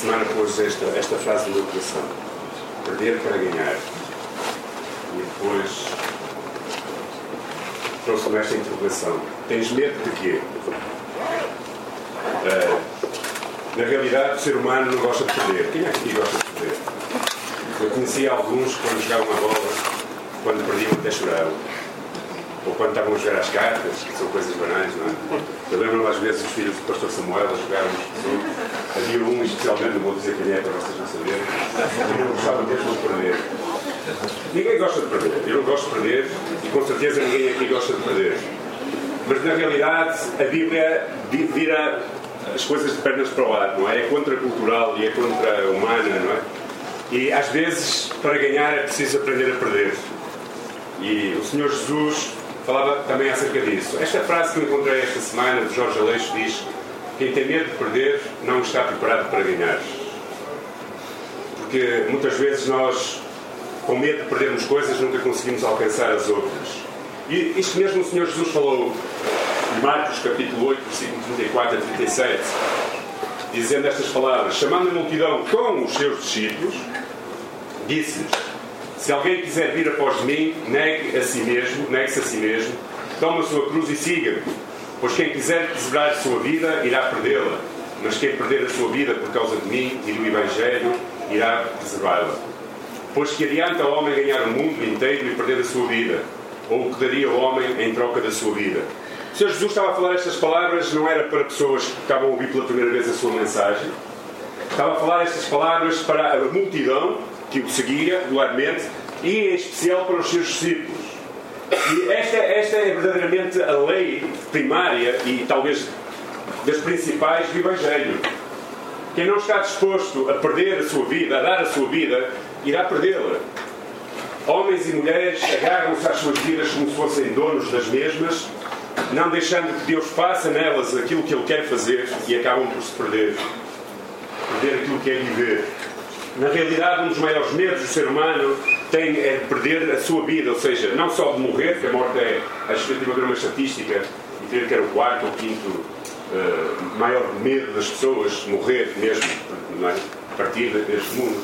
semana pôs esta, esta frase no meu coração: perder para ganhar. E depois trouxe-me esta interrogação: tens medo de quê? Uh, na realidade, o ser humano não gosta de perder. Quem é que gosta de perder? Eu conhecia alguns que, quando jogavam a bola, quando perdiam, até choravam ou quando estavam a jogar às cartas, que são coisas banais, não é? Eu lembro-me às vezes os filhos do pastor Samuel a jogarmos Havia um especialmente, não vou dizer quem é para vocês não saberem, que não gostava mesmo de perder. Ninguém gosta de perder. Eu não gosto de perder e com certeza ninguém aqui gosta de perder. Mas na realidade a Bíblia vira as coisas de pernas para o lado, não é? É contracultural e é contra-humana, não é? E às vezes para ganhar é preciso aprender a perder. E o Senhor Jesus falava também acerca disso. Esta frase que encontrei esta semana de Jorge Aleixo diz: Quem tem medo de perder não está preparado para ganhar. Porque muitas vezes nós, com medo de perdermos coisas, nunca conseguimos alcançar as outras. E isto mesmo o Senhor Jesus falou em Marcos capítulo 8, versículo 34 a 37, dizendo estas palavras: Chamando a multidão com os seus discípulos, disse-lhes se alguém quiser vir após mim, negue a si mesmo, negue-se a si mesmo, tome a sua cruz e siga-me. Pois quem quiser preservar a sua vida, irá perdê-la. Mas quem perder a sua vida por causa de mim e do Evangelho, irá preservá-la. Pois que adianta o homem ganhar o mundo inteiro e perder a sua vida? Ou o que daria o homem em troca da sua vida? O Senhor Jesus estava a falar estas palavras, não era para pessoas que estavam a ouvir pela primeira vez a sua mensagem. Estava a falar estas palavras para a multidão que o seguia regularmente e em especial para os seus discípulos. E esta, esta é verdadeiramente a lei primária e talvez das principais do Evangelho. Quem não está disposto a perder a sua vida, a dar a sua vida, irá perdê-la. Homens e mulheres agarram-se às suas vidas como se fossem donos das mesmas, não deixando que Deus faça nelas aquilo que Ele quer fazer e acabam por se perder. Perder aquilo que é viver. Na realidade, um dos maiores medos do ser humano tem é de perder a sua vida, ou seja, não só de morrer, porque a morte é, acho que tive a ver uma estatística e creio que era o quarto ou quinto uh, maior medo das pessoas, morrer mesmo, não é? partir deste mundo.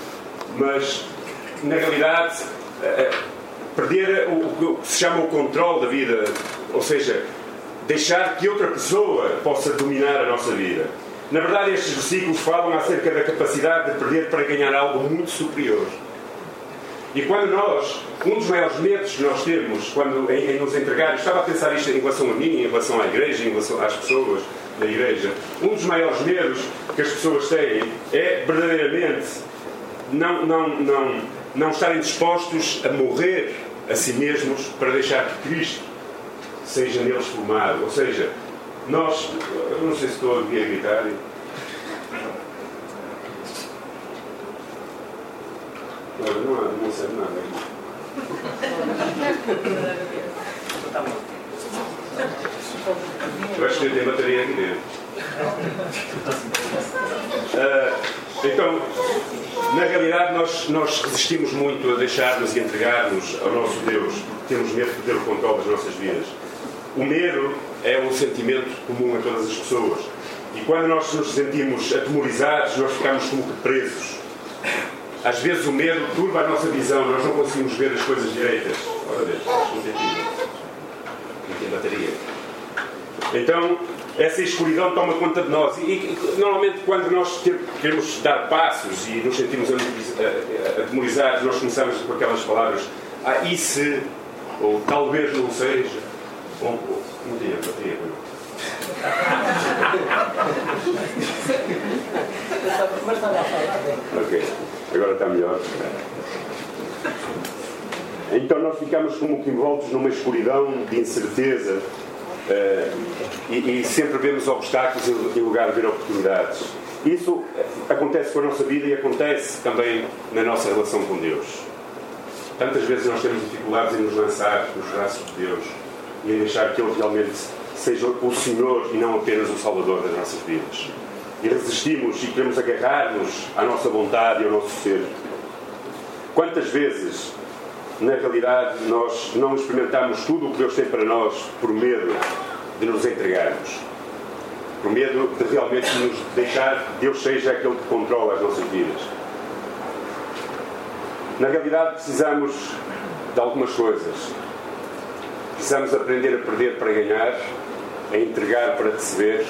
Mas, na realidade, uh, perder o, o que se chama o controle da vida, ou seja, deixar que outra pessoa possa dominar a nossa vida. Na verdade, estes versículos falam acerca da capacidade de perder para ganhar algo muito superior. E quando nós, um dos maiores medos que nós temos quando, em, em nos entregar, estava a pensar isto em relação a mim, em relação à igreja, em relação às pessoas da igreja, um dos maiores medos que as pessoas têm é verdadeiramente não, não, não, não estarem dispostos a morrer a si mesmos para deixar que Cristo seja neles formado. Ou seja, nós, eu não sei se estou aqui a gritar. Não, não, não sei nada. Eu acho que tem bateria aqui dentro. Uh, então, na realidade, nós, nós resistimos muito a deixar-nos e entregar-nos ao nosso Deus, temos medo de ter o controle das nossas vidas. O medo é um sentimento comum a todas as pessoas. E quando nós nos sentimos atemorizados, nós ficamos como que presos. Às vezes o medo turba a nossa visão, nós não conseguimos ver as coisas direitas. Ora Deus, não bateria. Então, essa escuridão toma conta de nós. E, e, normalmente, quando nós queremos dar passos e nos sentimos atemorizados, nós começamos com aquelas palavras: Ah, e se? Ou talvez não seja? Ou, não tinha, não tinha. ok, agora está melhor. Então nós ficamos como que envoltos numa escuridão de incerteza uh, e, e, sempre vemos obstáculos em lugar de ver oportunidades. Isso acontece com a nossa vida e acontece também na nossa relação com Deus. Tantas vezes nós temos dificuldades em nos lançar nos braços de Deus e em deixar que Ele realmente seja o Senhor e não apenas o Salvador das nossas vidas. E resistimos e queremos agarrar-nos à nossa vontade e ao nosso ser. Quantas vezes, na realidade, nós não experimentamos tudo o que Deus tem para nós por medo de nos entregarmos? Por medo de realmente nos deixar Deus seja aquele que controla as nossas vidas. Na realidade, precisamos de algumas coisas. Precisamos aprender a perder para ganhar, a entregar para receber,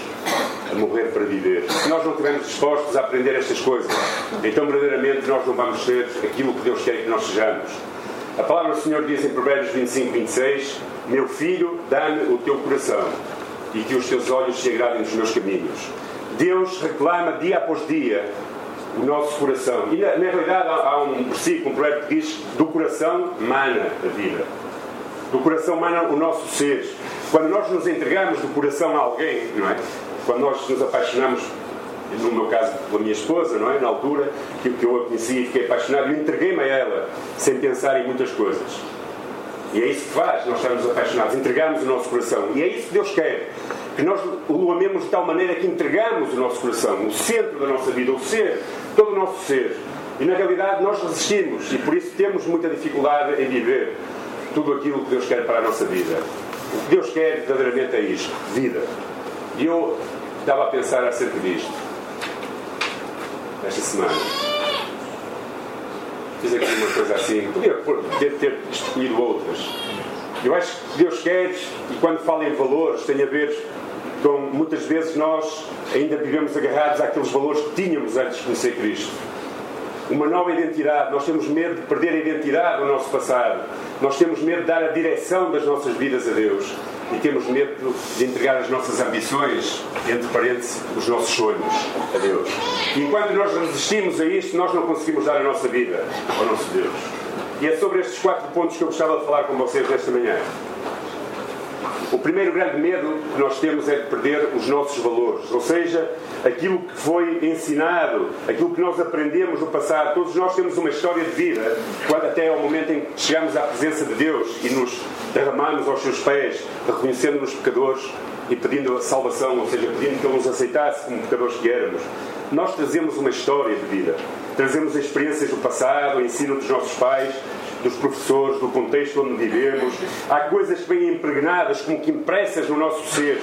a morrer para viver. Se nós não estivermos dispostos a aprender estas coisas, então verdadeiramente nós não vamos ser aquilo que Deus quer que nós sejamos. A palavra do Senhor diz em Provérbios 25, 26: Meu filho, dá-me o teu coração e que os teus olhos se agradem dos meus caminhos. Deus reclama dia após dia o nosso coração. E na, na realidade há, há, um versículo, um provérbio que diz: Do coração mana a vida. Do coração mana o nosso ser. Quando nós nos entregamos do coração a alguém, não é? Quando nós nos apaixonamos, no meu caso pela minha esposa, não é? Na altura que, que eu a conheci e fiquei apaixonado, eu entreguei-me a ela, sem pensar em muitas coisas. E é isso que faz, nós estamos apaixonados, entregamos o nosso coração. E é isso que Deus quer. Que nós o amemos de tal maneira que entregamos o nosso coração, o centro da nossa vida, o ser, todo o nosso ser. E na realidade nós resistimos e por isso temos muita dificuldade em viver tudo aquilo que Deus quer para a nossa vida. O que Deus quer verdadeiramente é isto: vida. E eu estava a pensar acerca disto esta semana. Fiz aqui uma coisa assim, podia ter, ter escolhido outras. Eu acho que Deus quer, e quando fala em valores, tem a ver com muitas vezes nós ainda vivemos agarrados àqueles valores que tínhamos antes de conhecer Cristo uma nova identidade. Nós temos medo de perder a identidade do nosso passado. Nós temos medo de dar a direção das nossas vidas a Deus. E temos medo de entregar as nossas ambições, entre parênteses, os nossos sonhos a Deus. E enquanto nós resistimos a isto, nós não conseguimos dar a nossa vida ao nosso Deus. E é sobre estes quatro pontos que eu gostava de falar com vocês nesta manhã. O primeiro grande medo que nós temos é de perder os nossos valores, ou seja, aquilo que foi ensinado, aquilo que nós aprendemos no passado. Todos nós temos uma história de vida, quando até ao momento em que chegamos à presença de Deus e nos derramamos aos seus pés, reconhecendo-nos pecadores e pedindo a salvação, ou seja, pedindo que Ele nos aceitasse como pecadores que éramos. Nós trazemos uma história de vida, trazemos experiências do passado, o ensino dos nossos pais, dos professores, do contexto onde vivemos. Há coisas que vêm impregnadas, como que impressas no nosso ser.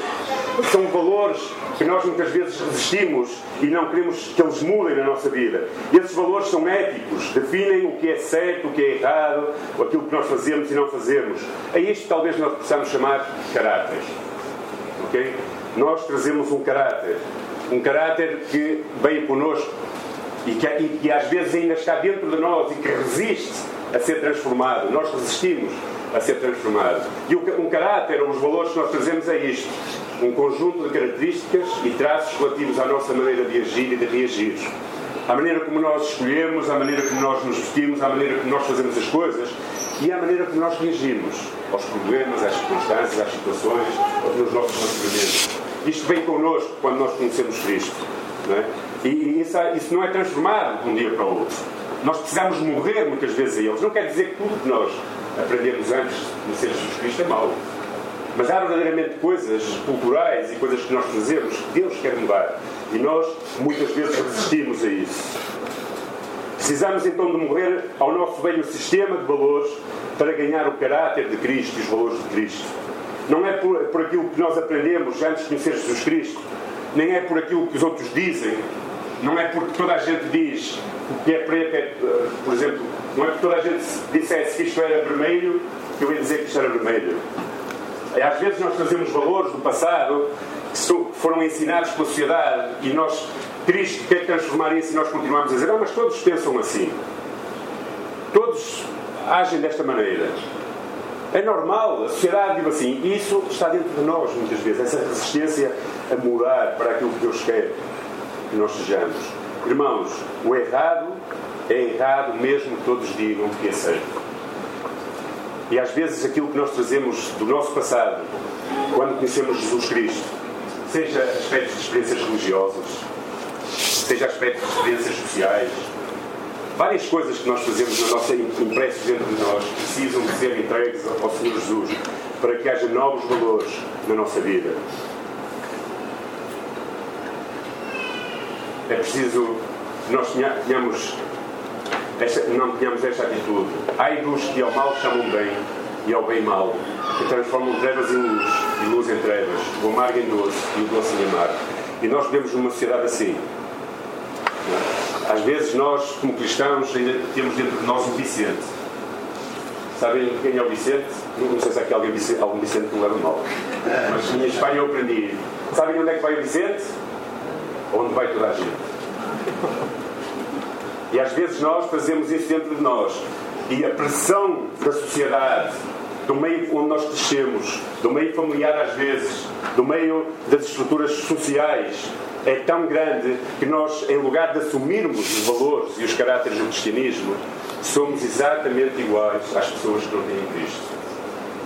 São valores que nós muitas vezes resistimos e não queremos que eles mudem na nossa vida. Esses valores são éticos, definem o que é certo, o que é errado, aquilo que nós fazemos e não fazemos. A isto talvez nós possamos chamar caráter. Ok? Nós trazemos um caráter. Um caráter que vem connosco e que, e que às vezes ainda está dentro de nós e que resiste a ser transformado. Nós resistimos a ser transformado. E um caráter, os valores que nós trazemos é isto: um conjunto de características e traços relativos à nossa maneira de agir e de reagir. À maneira como nós escolhemos, à maneira como nós nos vestimos, à maneira como nós fazemos as coisas e à maneira como nós reagimos aos problemas, às circunstâncias, às situações, nos nossos relacionamentos. Isto vem connosco quando nós conhecemos Cristo. Não é? E isso, isso não é transformado de um dia para o outro. Nós precisamos morrer muitas vezes a eles. Não quer dizer que tudo que nós aprendemos antes de ser Jesus Cristo é mau. Mas há verdadeiramente coisas culturais e coisas que nós fazemos que Deus quer mudar. E nós muitas vezes resistimos a isso. Precisamos então de morrer ao nosso velho sistema de valores para ganhar o caráter de Cristo e os valores de Cristo. Não é por, por aquilo que nós aprendemos antes de conhecer Jesus Cristo, nem é por aquilo que os outros dizem, não é porque toda a gente diz o que é preto, é, por exemplo, não é porque toda a gente dissesse que isto era vermelho que eu ia dizer que isto era vermelho. Às vezes nós trazemos valores do passado que foram ensinados pela sociedade e nós, Cristo quer transformar isso e nós continuamos a dizer, ah, mas todos pensam assim. Todos agem desta maneira. É normal, a sociedade diz assim, e isso está dentro de nós muitas vezes, essa resistência a mudar para aquilo que Deus quer que nós sejamos. Irmãos, o errado é errado mesmo que todos digam que é certo. E às vezes aquilo que nós trazemos do nosso passado, quando conhecemos Jesus Cristo, seja aspectos de experiências religiosas, seja aspectos de experiências sociais, várias coisas que nós fazemos na nossa impressos dentro de nós precisam de ser entregues ao Senhor Jesus para que haja novos valores na nossa vida. é preciso que nós tenhamos esta, não tenhamos esta atitude. Ai dos que ao mal chamam bem e ao bem mal, que transformam trevas em luz e luz em trevas, o amargo em doce e o doce em amargo. E nós vivemos numa sociedade assim. Às vezes nós, como cristãos, ainda temos dentro de nós um Vicente. Sabem quem é o Vicente? Não sei se há alguém, algum Vicente me leva mal. Mas em Espanha eu aprendi. Sabem onde é que vai o Vicente? Onde vai toda a gente. E às vezes nós fazemos isso dentro de nós. E a pressão da sociedade, do meio onde nós crescemos, do meio familiar às vezes, do meio das estruturas sociais, é tão grande que nós, em lugar de assumirmos os valores e os caráteres do cristianismo, somos exatamente iguais às pessoas que não têm Cristo.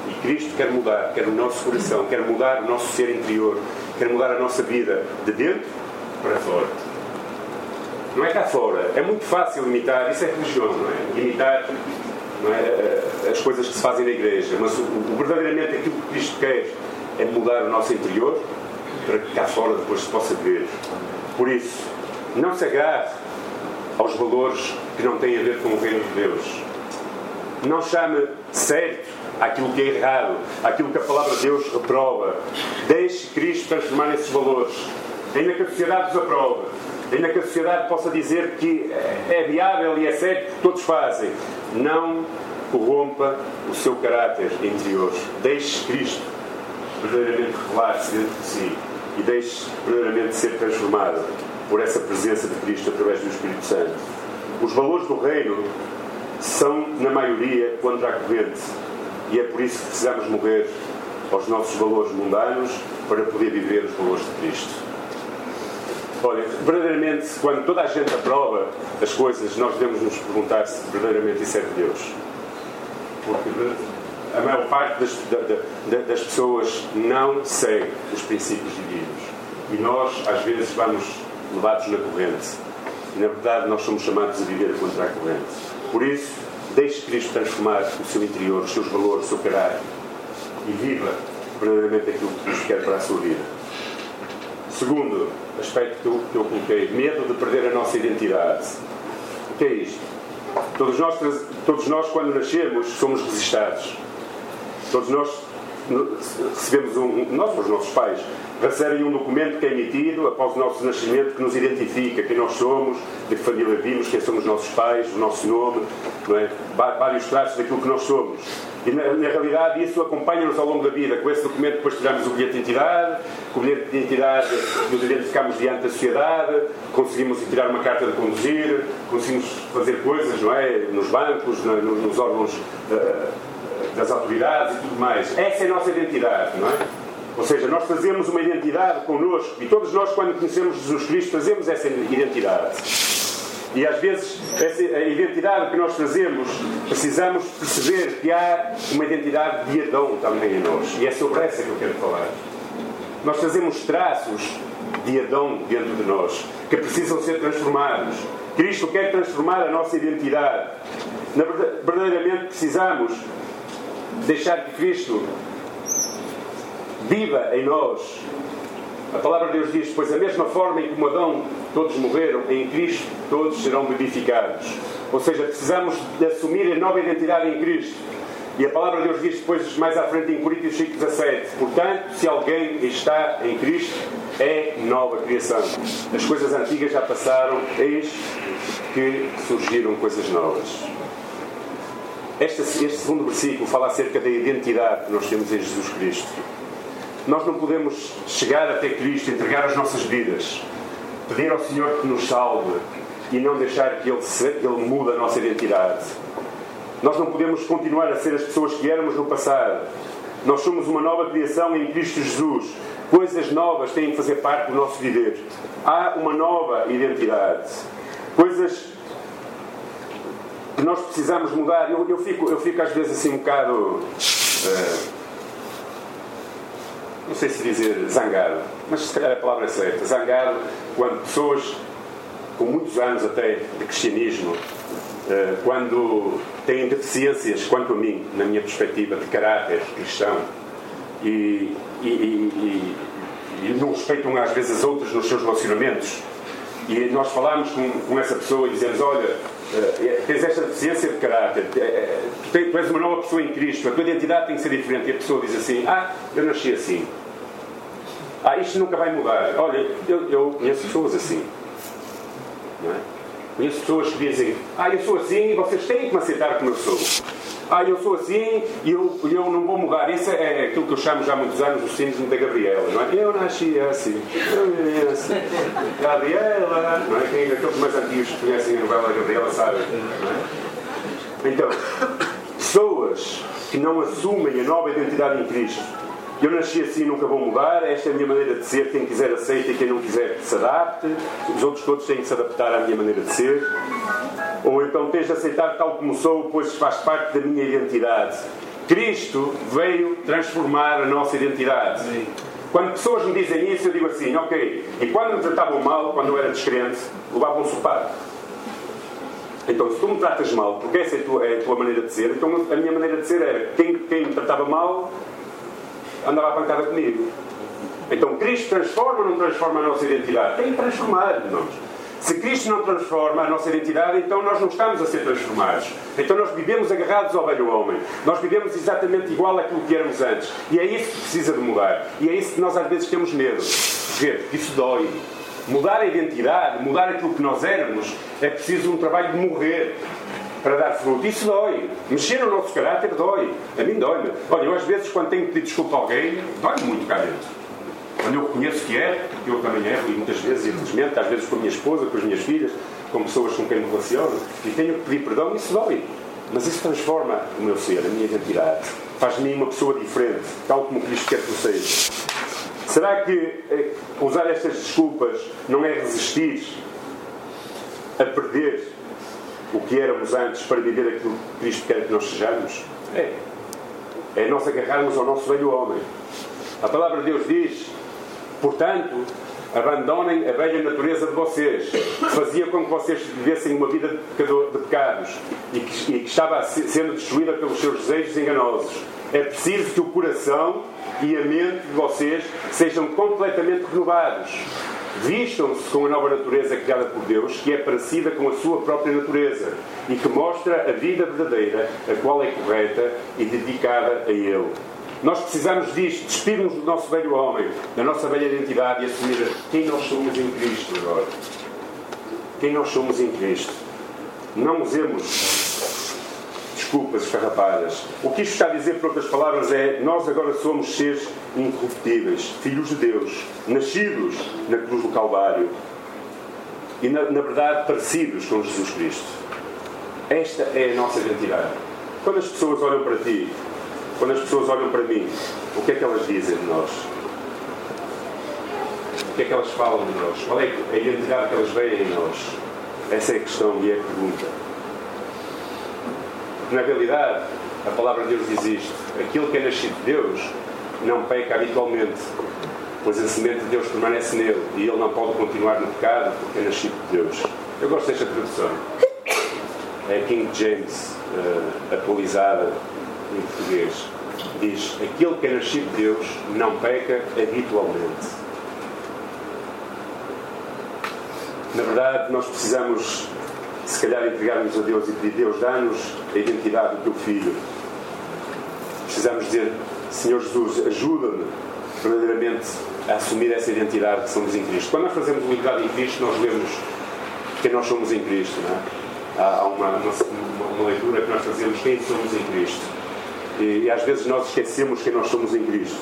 E Cristo quer mudar, quer o nosso coração, quer mudar o nosso ser interior, quer mudar a nossa vida de dentro para fora. Não é cá fora. É muito fácil imitar, isso é religião, não é? Imitar não é? as coisas que se fazem na igreja. Mas o, o, verdadeiramente aquilo que Cristo quer é mudar o nosso interior para que cá fora depois se possa ver. Por isso, não se agarre aos valores que não têm a ver com o reino de Deus. Não chame certo aquilo que é errado, aquilo que a palavra de Deus reprova. Deixe Cristo transformar esses valores. Ainda que a sociedade os aprove, ainda que a sociedade possa dizer que é viável e é que todos fazem, não corrompa o seu caráter interior. Deixe Cristo verdadeiramente revelar-se dentro de si e deixe verdadeiramente ser transformado por essa presença de Cristo através do Espírito Santo. Os valores do reino são, na maioria, contra a corrente e é por isso que precisamos morrer aos nossos valores mundanos para poder viver os valores de Cristo. Olha, verdadeiramente, quando toda a gente aprova as coisas, nós devemos nos perguntar se verdadeiramente isso é de Deus. Porque a maior parte das, das pessoas não segue os princípios divinos. E nós, às vezes, vamos levados na corrente. E, na verdade, nós somos chamados a viver contra a corrente. Por isso, deixe Cristo transformar o seu interior, os seus valores, o seu caráter. E viva verdadeiramente aquilo que Cristo quer para a sua vida. Segundo aspecto que eu, que eu coloquei, medo de perder a nossa identidade. O que é isto? Todos nós, todos nós quando nascemos, somos registados Todos nós recebemos um, nós, os nossos pais, recebem um documento que é emitido após o nosso nascimento que nos identifica quem nós somos, de que família vimos, quem somos os nossos pais, o nosso nome, é? vários traços daquilo que nós somos. E na, na realidade isso acompanha-nos ao longo da vida. Com esse documento depois tiramos o bilhete de identidade, com o bilhete de identidade nos identificamos diante da sociedade, conseguimos tirar uma carta de conduzir, conseguimos fazer coisas, não é? Nos bancos, nos órgãos. Uh, das autoridades e tudo mais. Essa é a nossa identidade, não é? Ou seja, nós fazemos uma identidade connosco e todos nós, quando conhecemos Jesus Cristo, fazemos essa identidade. E às vezes, essa, identidade que nós fazemos, precisamos perceber que há uma identidade de Adão também em nós. E é sobre essa que eu quero falar. Nós fazemos traços de Adão dentro de nós, que precisam ser transformados. Cristo quer transformar a nossa identidade. Na, verdadeiramente precisamos deixar que Cristo viva em nós. A palavra de Deus diz: Pois a mesma forma em que como Adão todos morreram, em Cristo todos serão vivificados. Ou seja, precisamos de assumir a nova identidade em Cristo. E a palavra de Deus diz depois, mais à frente, em Coríntios 5, 17: Portanto, se alguém está em Cristo, é nova criação. As coisas antigas já passaram, eis que surgiram coisas novas. Este, este segundo versículo fala acerca da identidade que nós temos em Jesus Cristo. Nós não podemos chegar até Cristo, entregar as nossas vidas, pedir ao Senhor que nos salve e não deixar que Ele, se, Ele mude a nossa identidade. Nós não podemos continuar a ser as pessoas que éramos no passado. Nós somos uma nova criação em Cristo Jesus. Coisas novas têm que fazer parte do nosso viver. Há uma nova identidade. Coisas que nós precisamos mudar. Eu, eu, fico, eu fico às vezes assim um bocado. Uh, não sei se dizer zangado, mas se calhar a palavra é certa. Zangado quando pessoas com muitos anos até de cristianismo, uh, quando têm deficiências, quanto a mim, na minha perspectiva de caráter cristão, e, e, e, e não respeitam às vezes outros nos seus relacionamentos. E nós falamos com, com essa pessoa e dizemos: Olha, Uh, tens esta deficiência de caráter, tu, és uma nova pessoa em Cristo, a tua identidade tem que ser diferente. E a pessoa diz assim: Ah, eu nasci assim. Ah, isto nunca vai mudar. Olha, eu, eu conheço pessoas assim. Não é? Conheço pessoas que dizem, ah, eu sou assim e vocês têm que me aceitar como eu sou. Ah, eu sou assim e eu, eu não vou mudar. Isso é aquilo que eu chamo já há muitos anos o síndrome da Gabriela, não é? Eu nasci assim. Eu assim. Gabriela, não é? Quem, aqueles mais antigos que conhecem a novela Gabriela sabem, é? Então, pessoas que não assumem a nova identidade em Cristo eu nasci assim nunca vou mudar, esta é a minha maneira de ser, quem quiser aceita e quem não quiser se adapte, os outros todos têm que se adaptar à minha maneira de ser. Ou então tens de aceitar tal como sou, pois faz parte da minha identidade. Cristo veio transformar a nossa identidade. Quando pessoas me dizem isso, eu digo assim, ok, e quando me tratavam mal, quando eu era descrente, levavam um sopado. Então, se tu me tratas mal, porque essa é a tua, é a tua maneira de ser, então a minha maneira de ser era quem, quem me tratava mal, andava a pancada comigo. Então Cristo transforma ou não transforma a nossa identidade? Tem que transformar, irmãos. Se Cristo não transforma a nossa identidade, então nós não estamos a ser transformados. Então nós vivemos agarrados ao velho homem. Nós vivemos exatamente igual àquilo que éramos antes. E é isso que precisa de mudar. E é isso que nós às vezes temos medo. Ver, isso dói. Mudar a identidade, mudar aquilo que nós éramos, é preciso um trabalho de morrer para dar fruto. Isso dói. Mexer no nosso caráter dói. A mim dói-me. Olha, eu às vezes quando tenho que pedir desculpa a alguém, dói muito cá dentro. Quando eu reconheço que é, eu também erro, e muitas vezes, infelizmente, às vezes com a minha esposa, com as minhas filhas, com pessoas com quem me relaciono, e tenho que pedir perdão, isso dói. Mas isso transforma o meu ser, a minha identidade. Faz de mim uma pessoa diferente, tal como Cristo quer que eu seja. Será que eh, usar estas desculpas não é resistir a perder o que éramos antes para viver aquilo que Cristo quer que nós sejamos? É. É nós agarrarmos ao nosso velho homem. A palavra de Deus diz, portanto, abandonem a velha natureza de vocês, que fazia com que vocês vivessem uma vida de pecados e que, e que estava sendo destruída pelos seus desejos enganosos. É preciso que o coração e a mente de vocês sejam completamente renovados Vistam-se com a nova natureza criada por Deus, que é parecida com a sua própria natureza e que mostra a vida verdadeira, a qual é correta e dedicada a Ele. Nós precisamos disto, despirmos do nosso velho homem, da nossa velha identidade e assumir quem nós somos em Cristo agora. Quem nós somos em Cristo. Não usemos desculpas esfarrapadas. O que isto está a dizer, por outras palavras, é nós agora somos seres incorruptíveis, filhos de Deus, nascidos na cruz do Calvário e, na, na verdade, parecidos com Jesus Cristo. Esta é a nossa identidade. Quando as pessoas olham para ti, quando as pessoas olham para mim, o que é que elas dizem de nós? O que é que elas falam de nós? Qual é a identidade que elas veem em nós? Essa é a questão e é a pergunta. Na realidade, a palavra de Deus diz isto: aquilo que é nascido de Deus não peca habitualmente, pois a semente de Deus permanece nele e ele não pode continuar no pecado porque é nascido de Deus. Eu gosto desta tradução. É King James, uh, atualizada em português. Diz: aquilo que é nascido de Deus não peca habitualmente. Na verdade, nós precisamos se calhar entregarmos a Deus e pedir Deus, dá-nos a identidade do teu filho. Precisamos dizer, Senhor Jesus, ajuda-me verdadeiramente a assumir essa identidade que somos em Cristo. Quando nós fazemos liberdade em Cristo, nós lemos quem nós somos em Cristo. É? Há uma, uma, uma, leitura que nós fazemos quem somos em Cristo. E, e às vezes nós esquecemos quem nós somos em Cristo.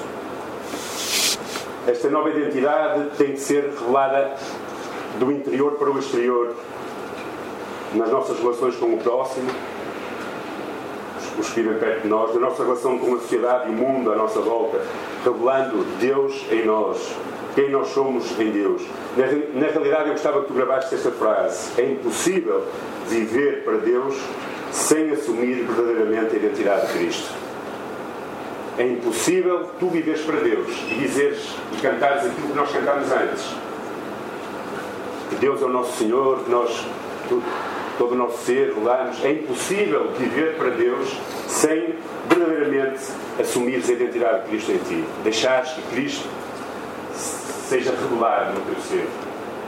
Esta nova identidade tem de ser revelada do interior para o exterior nas nossas relações com o próximo, os que vivem perto de nós, na nossa relação com a sociedade e o mundo à nossa volta, revelando Deus em nós, quem nós somos em Deus. Na, na realidade, eu gostava que tu gravasses esta frase: é impossível viver para Deus sem assumir verdadeiramente a identidade de Cristo. É impossível tu viveres para Deus e dizeres e cantares aquilo que nós cantámos antes. Que Deus é o nosso Senhor, que nós todo o nosso ser, rolamos. É impossível viver para Deus sem verdadeiramente assumires a identidade de Cristo em ti. Deixares que Cristo seja revelado no teu ser,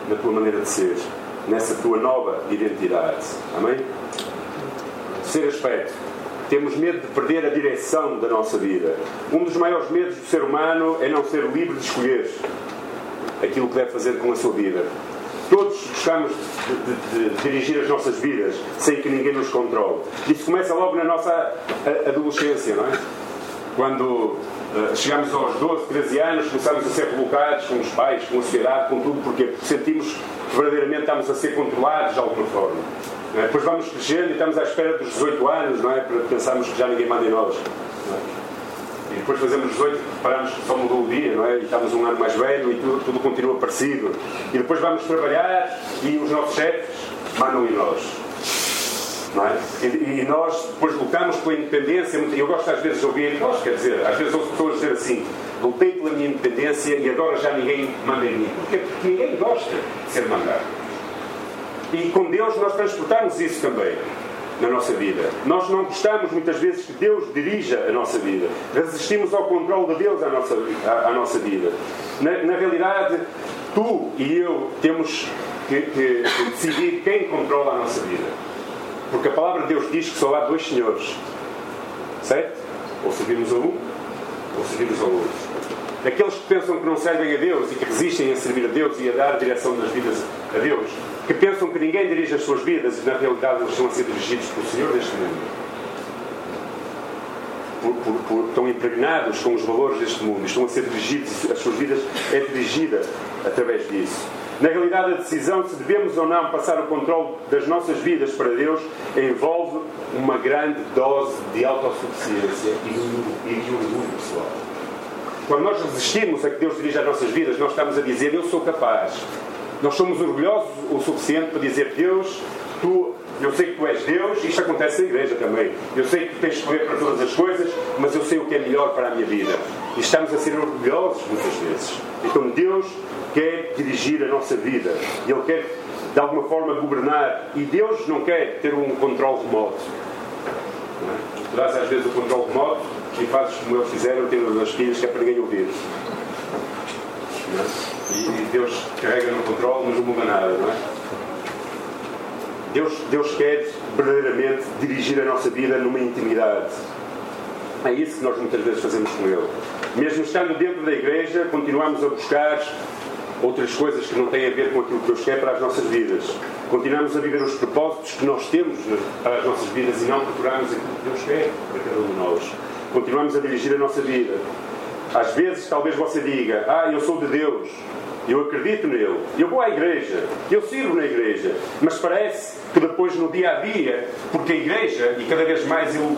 na tua maneira de ser, nessa tua nova identidade. Amém? Terceiro aspecto. temos medo de perder a direção da nossa vida. Um dos maiores medos do ser humano é não ser livre de escolher aquilo que deve fazer com a sua vida. Todos gostamos de, de, de, dirigir as nossas vidas sem que ninguém nos controle. Isso começa logo na nossa adolescência, não é? Quando uh, chegamos aos 12, 13 anos, começamos a ser colocados com os pais, com a sociedade, com tudo, porque sentimos que verdadeiramente estamos a ser controlados de alguma forma. É? Depois vamos crescendo e estamos à espera dos 18 anos, não é? Para pensarmos que já ninguém manda em nós. Depois fazemos 18, paramos só mudou o dia, não é? E estamos um ano mais velho e tudo, tudo continua parecido. E depois vamos trabalhar e os nossos chefes mandam em nós. É? E, e, nós depois lutamos pela independência. Eu gosto às vezes de ouvir, gosto, quer dizer, às vezes ouço pessoas dizer assim: lutei pela minha independência e agora já ninguém manda em mim. Porque, porque ninguém gosta de ser mandado. E com Deus nós transportamos isso também na nossa vida. Nós não gostamos muitas vezes que Deus dirija a nossa vida. Resistimos ao controle de Deus à nossa, à, à nossa vida. Na, na, realidade, tu e eu temos que, que, que decidir quem controla a nossa vida. Porque a palavra de Deus diz que só há dois senhores. Certo? Ou servimos a um, ou servimos ao outro. Aqueles que pensam que não servem a Deus e que resistem a servir a Deus e a dar a direção das vidas a Deus, que pensam que ninguém dirige as suas vidas e na realidade eles estão a ser dirigidos pelo Senhor deste mundo. Por, por, por, estão impregnados com os valores deste mundo, estão a ser dirigidos, as suas vidas é dirigida através disso. Na realidade, a decisão se devemos ou não passar o controle das nossas vidas para Deus envolve uma grande dose de autossuficiência e de orgulho pessoal. Quando nós resistimos a que Deus dirija as nossas vidas, nós estamos a dizer: Eu sou capaz, nós somos orgulhosos o suficiente para dizer, Deus, tu, eu sei que tu és Deus, isto acontece na igreja também. Eu sei que tu tens poder para todas as coisas, mas eu sei o que é melhor para a minha vida. E estamos a ser orgulhosos muitas vezes. Então Deus quer dirigir a nossa vida. Ele quer, de alguma forma, governar. E Deus não quer ter um controle remoto. Tu dás às vezes o controle remoto e fazes como eles fizeram, tendo as filhas, que é para ninguém ouvir. E Deus carrega no controle, mas não muda nada, não é? Deus, Deus quer verdadeiramente dirigir a nossa vida numa intimidade. É isso que nós muitas vezes fazemos com Ele. Mesmo estando dentro da igreja, continuamos a buscar outras coisas que não têm a ver com aquilo que Deus quer para as nossas vidas. Continuamos a viver os propósitos que nós temos para as nossas vidas e não procuramos aquilo que Deus quer para cada um de nós. Continuamos a dirigir a nossa vida. Às vezes, talvez você diga: Ah, eu sou de Deus, eu acredito nele, eu vou à igreja, eu sirvo na igreja, mas parece que depois no dia a dia, porque a igreja, e cada vez mais eu,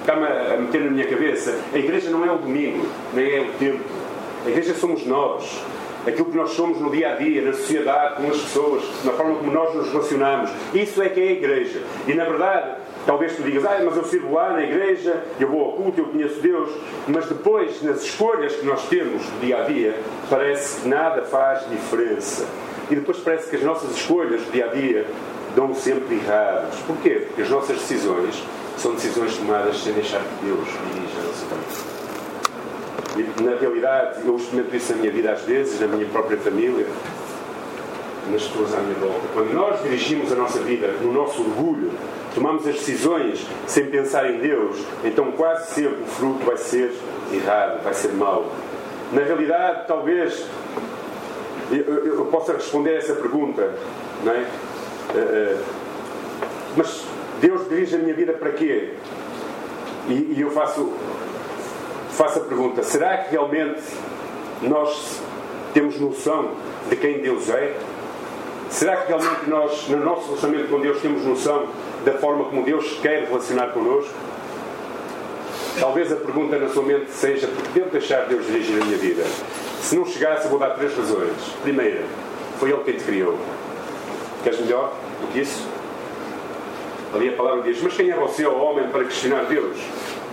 está-me a meter na minha cabeça, a igreja não é o domingo, nem é o tempo, a igreja somos nós. Aquilo que nós somos no dia a dia, na sociedade, com as pessoas, na forma como nós nos relacionamos. Isso é que é a igreja. E na verdade, Talvez tu digas, ah, mas eu sirvo lá na igreja, eu vou ao culto, eu conheço Deus, mas depois, nas escolhas que nós temos no dia a dia, parece que nada faz diferença. E depois parece que as nossas escolhas do dia a dia dão sempre errados. Porquê? Porque as nossas decisões são decisões tomadas sem deixar que Deus dirija a nossa vida. Na realidade, eu experimento isso na minha vida às vezes, na minha própria família, nas pessoas à minha volta. Quando nós dirigimos a nossa vida no nosso orgulho, tomamos as decisões sem pensar em Deus, então quase sempre o fruto vai ser errado, vai ser mau. Na realidade, talvez eu, eu possa responder a essa pergunta, não é? Uh, mas Deus dirige a minha vida para quê? E, e eu faço, faço a pergunta: será que realmente nós temos noção de quem Deus é? Será que realmente nós, no nosso relacionamento com Deus, temos noção da forma como Deus quer relacionar connosco? Talvez a pergunta na sua mente seja: por que devo deixar Deus dirigir a minha vida? Se não chegasse, vou dar três razões. Primeira, foi Ele quem te criou. Queres melhor do que isso? Ali a palavra diz: Mas quem é você, ó homem, para questionar Deus?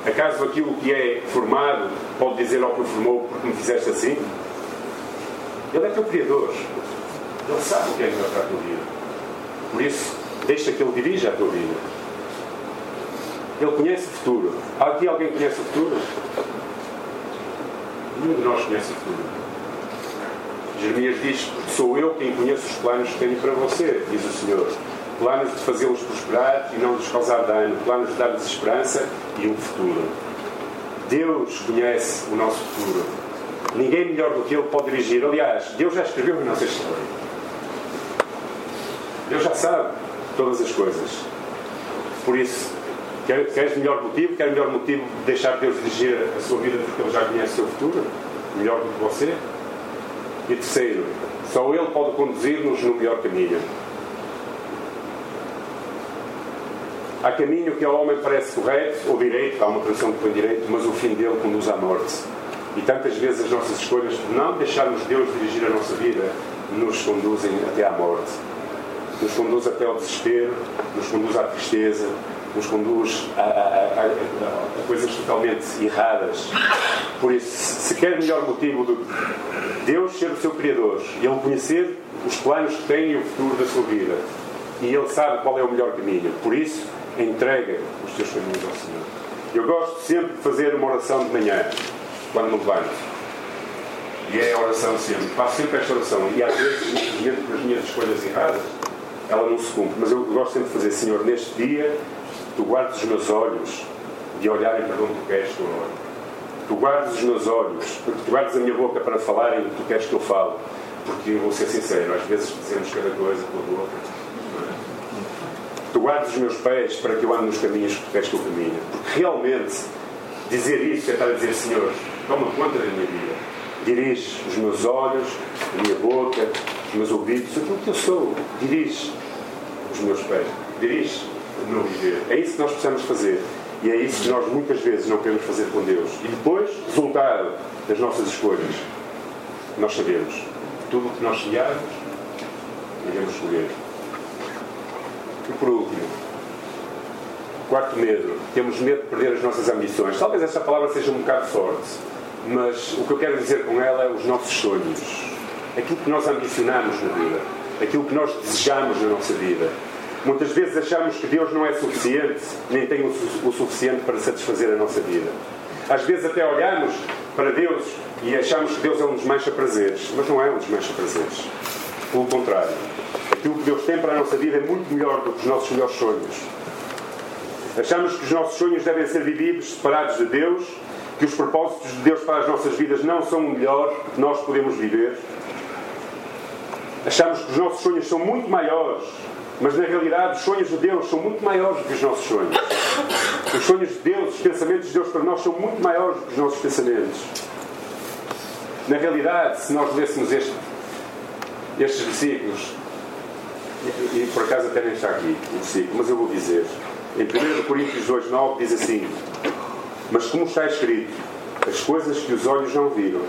Acaso aquilo que é formado pode dizer ao que o formou porque me fizeste assim? Ele é teu Criador. Ele sabe o que é melhor para a tua vida. Por isso, Deixa que Ele dirija a tua vida. Ele conhece o futuro. Há aqui alguém que conhece o futuro? Nenhum de nós conhece o futuro. Jeremias diz: Sou eu quem conheço os planos que tenho para você, diz o Senhor. Planos de fazê-los prosperar e não lhes causar dano, planos de dar-lhes esperança e um futuro. Deus conhece o nosso futuro. Ninguém melhor do que Ele pode dirigir. Aliás, Deus já escreveu a nossa história. Deus já sabe todas as coisas. Por isso, queres melhor motivo? Quer melhor motivo de deixar Deus dirigir a sua vida porque Ele já conhece o seu futuro? Melhor do que você? E terceiro, só Ele pode conduzir-nos no melhor caminho. Há caminho que ao homem parece correto ou direito, há uma tradução que põe direito, mas o fim dele conduz à morte. E tantas vezes as nossas escolhas, por não deixarmos Deus dirigir a nossa vida, nos conduzem até à morte. Nos conduz até ao desespero, nos conduz à tristeza, nos conduz a, a, a, a, coisas totalmente erradas. Por isso, se quer melhor motivo do Deus ser o seu Criador e Ele conhecer os planos que tem e o futuro da sua vida, e Ele sabe qual é o melhor caminho, por isso, entrega os teus caminhos ao Senhor. Eu gosto sempre de fazer uma oração de manhã, quando me levanto. E é a oração sempre. Faço sempre esta oração. E às vezes, infelizmente, com as minhas escolhas erradas, ela não se cumpre. Mas eu gosto sempre de fazer, Senhor, neste dia tu guardes os meus olhos de olharem para onde tu queres que eu olhe. Tu guardes os meus olhos, tu guardes a minha boca para falarem o que tu queres que eu fale. Porque eu vou ser sincero, às vezes dizemos cada coisa pela boca. Tu guardes os meus pés para que eu ande nos caminhos que tu queres que eu caminhe. Porque realmente dizer isso é estar a dizer, Senhor, toma conta da minha vida. Dirige os meus olhos, a minha boca, os meus ouvidos, aquilo que eu sou. Dirige os meus pés. Dirige o meu viver. É isso que nós precisamos fazer. E é isso que nós muitas vezes não queremos fazer com Deus. E depois, resultado das nossas escolhas, nós sabemos. Tudo o que nós semearmos, iremos escolher. Por último, quarto medo. Temos medo de perder as nossas ambições. Talvez esta palavra seja um bocado forte, mas o que eu quero dizer com ela é os nossos sonhos. Aquilo que nós ambicionamos na vida. Aquilo que nós desejamos na nossa vida Muitas vezes achamos que Deus não é suficiente, nem tem o, suficiente para satisfazer a nossa vida. Às vezes até olhamos para Deus e achamos que Deus é um desmancha-prazeres, mas não é um desmancha-prazeres. Pelo contrário, aquilo que Deus tem para a nossa vida é muito melhor do que os nossos melhores sonhos. Achamos que os nossos sonhos devem ser vividos separados de Deus, que os propósitos de Deus para as nossas vidas não são o melhor que nós podemos viver. Achamos que os nossos sonhos são muito maiores mas na realidade, os sonhos de Deus são muito maiores do que os nossos sonhos. Os sonhos de Deus, os pensamentos de Deus para nós são muito maiores do que os nossos pensamentos. Na realidade, se nós lêssemos este, estes versículos, e, por acaso até nem está aqui o versículo, mas eu vou dizer. Em 1 Coríntios 2, 9 diz assim: Mas como está escrito, as coisas que os olhos não viram,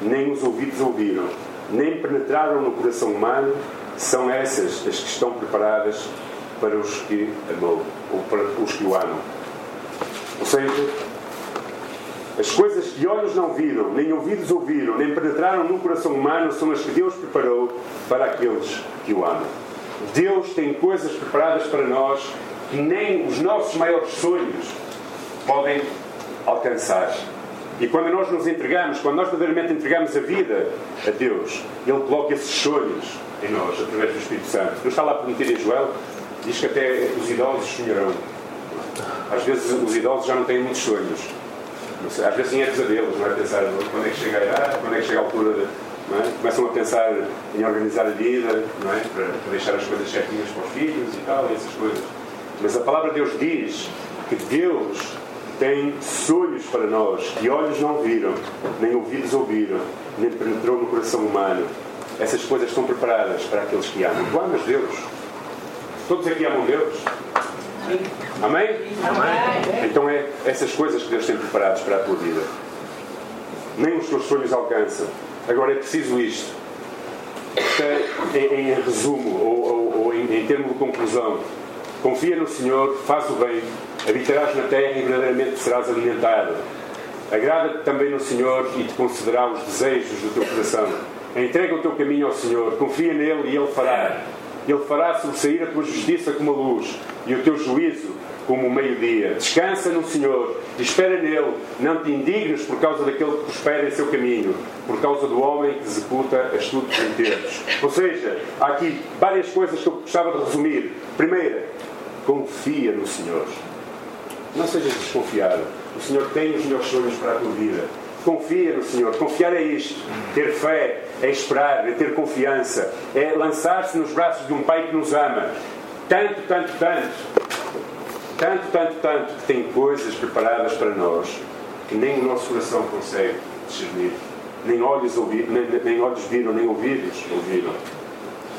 nem os ouvidos ouviram, nem penetraram no coração humano, são essas as que estão preparadas para os que amou, ou para os que o amam. Ou seja, as coisas que olhos não viram, nem ouvidos ouviram, nem penetraram no coração humano são as que Deus preparou para aqueles que o amam. Deus tem coisas preparadas para nós que nem os nossos maiores sonhos podem alcançar. E quando nós nos entregamos, quando nós verdadeiramente entregamos a vida a Deus, Ele coloca esses sonhos em nós, através do Espírito Santo. Deus está lá prometido em Joel, diz que até os idosos sonharão. Às vezes os idosos já não têm muitos sonhos. Às vezes sim é pesadelos, não é? Pensar quando é que chega quando é que chega a altura de, é? Começam a pensar em organizar a vida, não é? Para, para, deixar as coisas certinhas para os filhos e tal, essas coisas. Mas a palavra de Deus diz que Deus tem sonhos para nós que olhos não viram, nem ouvidos ouviram, nem penetrou no coração humano. Essas coisas estão preparadas para aqueles que amam. Tu amas Deus? Todos aqui amam Deus? Amém? Amém? Então é essas coisas que Deus tem preparadas para a tua vida. Nem os teus sonhos alcançam. Agora é preciso isto. Em, em resumo, ou, ou, ou em, em termos de conclusão, confia no Senhor, faz o bem, habitarás na terra e verdadeiramente serás alimentado. Agrada-te também no Senhor e te concederá os desejos do teu coração. Entrega o teu caminho ao Senhor, confia nele e ele fará. Ele fará sobressair a tua justiça como a luz e o teu juízo como o meio-dia. Descansa no Senhor espera nele. Não te indignes por causa daquele que prospera em seu caminho, por causa do homem que executa astutos inteiros. Ou seja, há aqui várias coisas que eu gostava de resumir. Primeira, confia no Senhor. Não sejas desconfiado. O Senhor tem os melhores sonhos para a tua vida. Confia no Senhor. Confiar é isto. Ter fé é esperar, é ter confiança, é lançar-se nos braços de um Pai que nos ama. Tanto, tanto, tanto tanto, tanto, tanto que tem coisas preparadas para nós que nem o nosso coração consegue discernir. Nem olhos, ouvi, nem, nem olhos viram, nem ouvidos ouviram.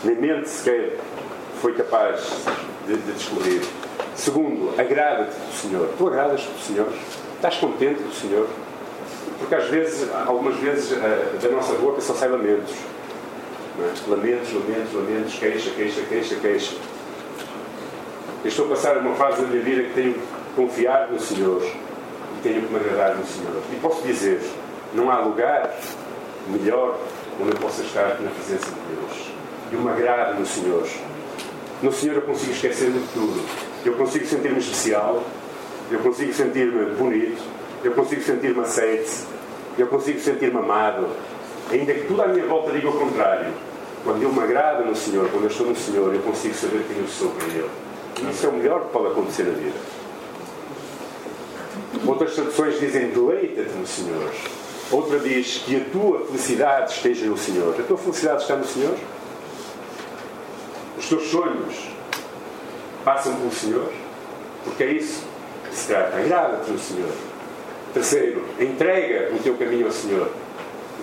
Nem mente sequer foi capaz de, de descobrir. Segundo, agrada-te do Senhor. Tu agradas-te do Senhor? Estás contente do Senhor? Porque às vezes, algumas vezes, eh, da nossa boca só sai lamentos. É? Lamentos, lamentos, lamentos, queixa, queixa, queixa, queixa. Eu estou a passar uma fase da minha vida que tenho que confiar no Senhor e tenho que me agradar no Senhor. E posso dizer, não há lugar melhor onde eu possa estar na presença de Deus. Eu me agrado no Senhor. No Senhor eu consigo esquecer de tudo. Eu consigo sentir-me especial, eu consigo sentir-me bonito, eu consigo sentir-me aceite, eu consigo sentir-me amado. Ainda que tudo à minha volta diga o contrário. Quando eu me agrado no Senhor, quando eu estou no Senhor, eu consigo saber quem eu sou para Ele. Isso é o melhor que pode acontecer na vida. Outras traduções dizem deleita-te no Senhor. Outra diz que a tua felicidade esteja no Senhor. A tua felicidade está no Senhor? Os teus sonhos passam pelo Senhor? Porque é isso que se trata. Agrada-te no Senhor. Terceiro, entrega o teu caminho ao Senhor.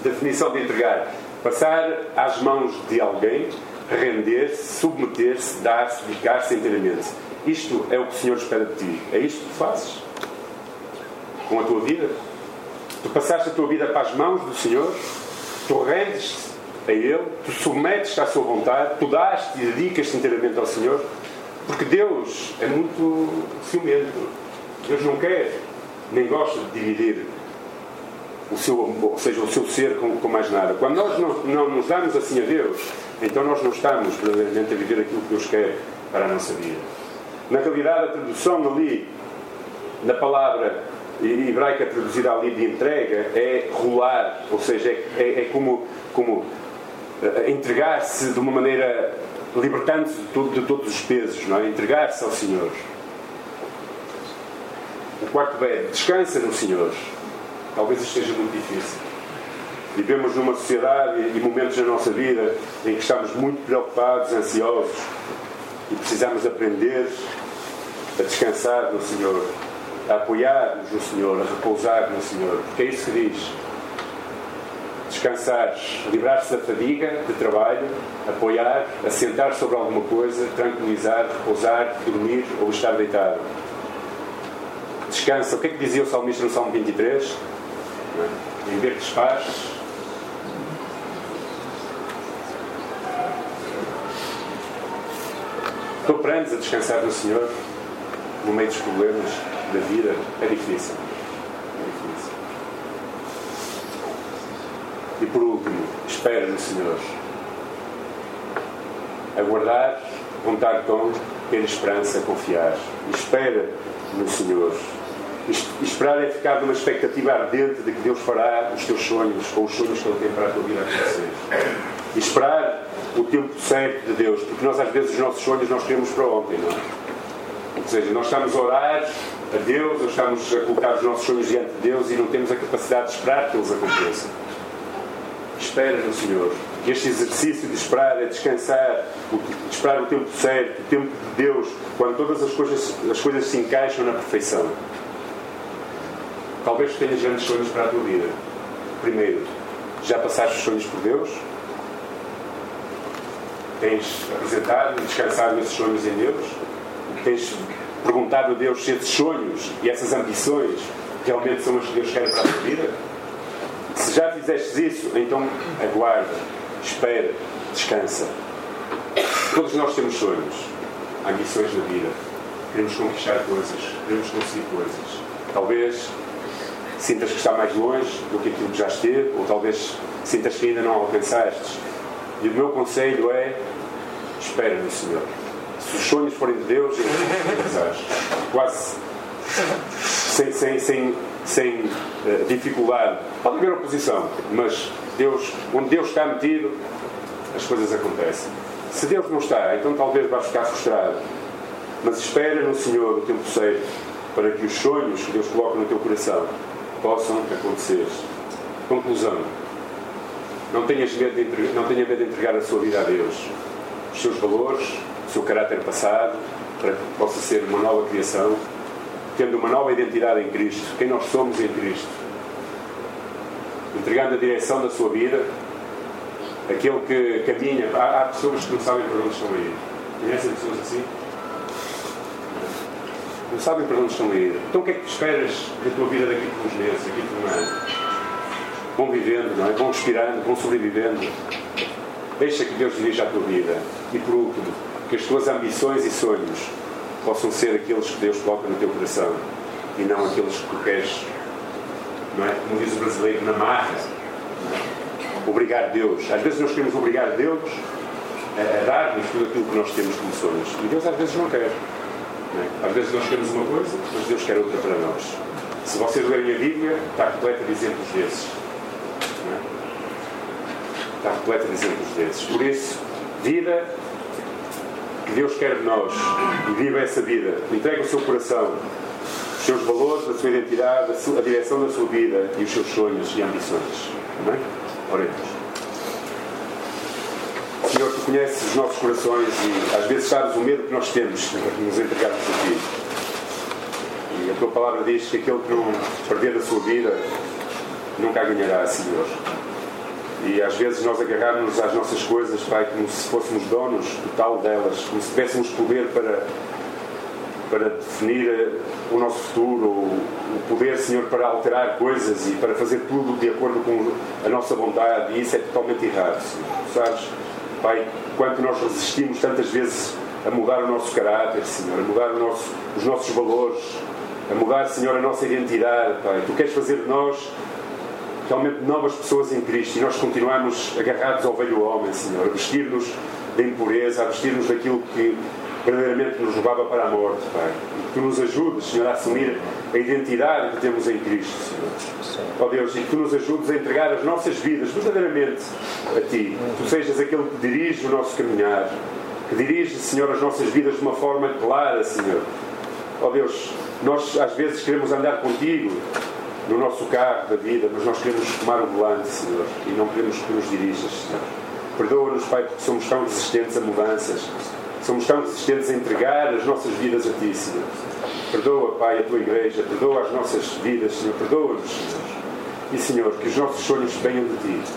Definição de entregar. Passar às mãos de alguém render-se, submeter-se, dar-se, dedicar-se inteiramente. Isto é o que o Senhor espera de ti. É isto que tu fazes? Com a tua vida? Tu passaste a tua vida para as mãos do Senhor, tu rendes-te a Ele, tu submetes-te à Sua vontade, tu dás-te e dedicas-te inteiramente ao Senhor, porque Deus é muito ciumento. Deus não quer, nem gosta de dividir o seu, ou seja, o seu ser com, com mais nada. Quando nós não, não nos damos assim a Deus, então nós não estamos verdadeiramente a viver aquilo que Deus quer para a nossa vida. Na realidade, a tradução ali da palavra hebraica traduzida ali de entrega é rolar, ou seja, é, é, é como, como uh, entregar-se de uma maneira libertando-se de, de, todos os pesos, não é? entregar-se ao Senhor. O quarto é descansa no Senhor. Talvez isto seja muito difícil. Vivemos numa sociedade e momentos na nossa vida em que estamos muito preocupados, ansiosos e precisamos aprender a descansar no Senhor, a apoiar-nos no Senhor, a repousar no Senhor, porque é isso que diz. Descansar, livrar-se da fadiga de trabalho, apoiar, assentar sobre alguma coisa, tranquilizar, repousar, dormir ou estar deitado. Descansa. O que é que dizia o salmista no Salmo 23? Em verdes Aprendes a descansar no Senhor no meio dos problemas da vida. É difícil. É difícil. E por último, espera no Senhor. Aguardar, contar com, ter esperança, confiar. Espera no Senhor. Esperar é ficar numa expectativa ardente de que Deus fará os teus sonhos ou os sonhos que Ele tem para a tua vida acontecer. Esperar o tempo certo de Deus, porque nós às vezes os nossos sonhos nós queremos para ontem, não é? Ou seja, nós estamos a orar a Deus, ou estamos a colocar os nossos sonhos diante de Deus e não temos a capacidade de esperar que eles aconteçam. Espera no Senhor. Este exercício de esperar, é descansar, de esperar o tempo certo, o tempo de Deus, quando todas as coisas, as coisas se encaixam na perfeição. Talvez tenhas grandes sonhos para a tua vida. Primeiro, já passaste os sonhos por Deus? Tens apresentado e descansado nesses sonhos em Deus? Tens perguntado a Deus se esses sonhos e essas ambições realmente são as que Deus quer para a tua vida? Se já fizestes isso, então aguarda, espera, descansa. Todos nós temos sonhos, ambições na vida. Queremos conquistar coisas, queremos conseguir coisas. Talvez sintas que está mais longe do que aquilo que já esteve, ou talvez sintas que ainda não alcançaste. E o meu conselho é espera no Senhor. Se os sonhos forem de Deus, quase sem, sem, sem, sem uh, dificuldade. Pode haver oposição, mas Deus, onde Deus está metido, as coisas acontecem. Se Deus não está, então talvez vá ficar frustrado. Mas espera no Senhor o tempo certo para que os sonhos que Deus coloca no teu coração possam acontecer. Conclusão. Não tenhas medo de entregar, não tenha medo de entregar a sua vida a Deus. Os seus valores, o seu caráter passado, para que possa ser uma nova criação, tendo uma nova identidade em Cristo, quem nós somos em Cristo. Entregando a direção da sua vida, aquele que caminha. Há, há pessoas que não sabem para onde estão a ir. Conhecem pessoas assim? Não sabem para onde estão a ir. Então o que é que esperas da tua vida daqui por uns meses, daqui por um ano? Vão vivendo, não é? Vão respirando, vão sobrevivendo. Deixa que Deus dirija a tua vida. E por último, que as tuas ambições e sonhos possam ser aqueles que Deus coloca no teu coração e não aqueles que tu queres, não é? Como diz o brasileiro, na marra. É? Obrigar Deus. Às vezes nós queremos obrigar Deus a, dar-nos tudo aquilo que nós temos como sonhos. E Deus às vezes não quer. É? Às vezes nós queremos uma coisa, mas Deus quer outra para nós. Se vocês lerem a Bíblia, está repleta de exemplos desses. Está repleta de exemplos desses. Por isso, vida que Deus quer de nós e viva essa vida. Entregue o seu coração, os seus valores, a sua identidade, a, sua, a direção da sua vida e os seus sonhos e ambições. Amém? Oremos. Senhor, tu conheces os nossos corações e às vezes sabes o medo que nós temos de nos entregarmos a ti. E a tua palavra diz que aquele que não perder a sua vida nunca a ganhará, Senhor. E às vezes nós agarramos às nossas coisas, Pai, como se fôssemos donos total delas, como se tivéssemos poder para, para definir eh, o nosso futuro, o poder, Senhor, para alterar coisas e para fazer tudo de acordo com a nossa vontade. E isso é totalmente errado, Senhor. Sabes? Pai, quanto nós resistimos tantas vezes a mudar o nosso caráter, Senhor, a mudar nosso, os nossos valores, a mudar, Senhor, a nossa identidade, Pai. Tu queres fazer de nós realmente novas pessoas em Cristo e nós continuamos agarrados ao velho homem, Senhor, a vestir-nos da impureza, a vestir-nos daquilo que verdadeiramente nos levava para a morte, Pai. E que Tu nos ajudes, Senhor, a assumir a identidade que temos em Cristo, Senhor. Ó oh Deus, e que Tu nos ajudes a entregar as nossas vidas verdadeiramente a Ti. Tu sejas aquele que dirige o nosso caminhar, que dirige, Senhor, as nossas vidas de uma forma clara, Senhor. Ó oh Deus, nós às vezes queremos andar contigo no nosso carro da vida, mas nós queremos tomar o volante, Senhor, e não queremos que nos dirijas, Senhor. Perdoa-nos, Pai, porque somos tão resistentes a mudanças, somos tão resistentes a entregar as nossas vidas a Ti, Senhor. Perdoa, Pai, a Tua Igreja, perdoa as nossas vidas, Senhor, perdoa-nos, Senhor. E, Senhor, que os nossos sonhos venham de Ti.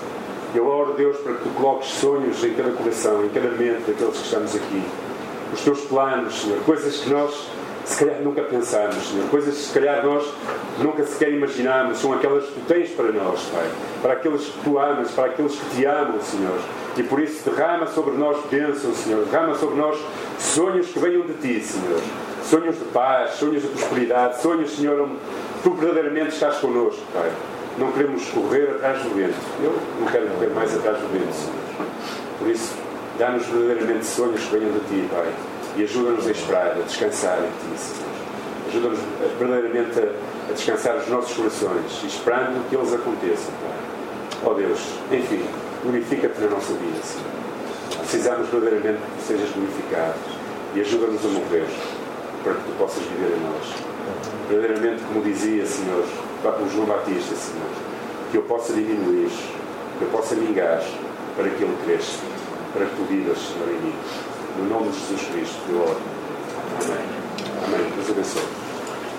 Eu oro, Deus, para que Tu coloques sonhos em cada coração, em cada mente daqueles que estamos aqui. Os Teus planos, Senhor, coisas que nós se calhar nunca pensámos, Senhor. Coisas que se calhar nós nunca sequer imaginámos, são aquelas que tu tens para nós, Pai. Para aqueles que tu amas, para aqueles que te amam, Senhor. E por isso derrama sobre nós bênçãos, Senhor. Derrama sobre nós sonhos que venham de ti, Senhor. Sonhos de paz, sonhos de prosperidade, sonhos, Senhor, onde tu verdadeiramente estás connosco, Pai. Não queremos correr atrás do vento. Eu não quero correr mais atrás do vento, Senhor. Por isso, dá-nos verdadeiramente sonhos que venham de ti, Pai e ajuda-nos a esperar, a descansar em Ti, Senhor. Ajuda-nos verdadeiramente a, a, descansar os nossos corações, esperando que eles aconteçam, Pai. Oh Deus, enfim, glorifica-te na nossa vida, Senhor. Precisamos verdadeiramente que Tu sejas glorificado e ajuda-nos a morrer para que Tu possas viver em nós. Verdadeiramente, como dizia, Senhor, o João Batista, Senhor, que eu possa diminuir, que eu possa mingar para que Ele cresça, para que Tu vivas, Senhor, em mim. No nome de Jesus Cristo, eu oro. Amém. Amém. Deus abençoe.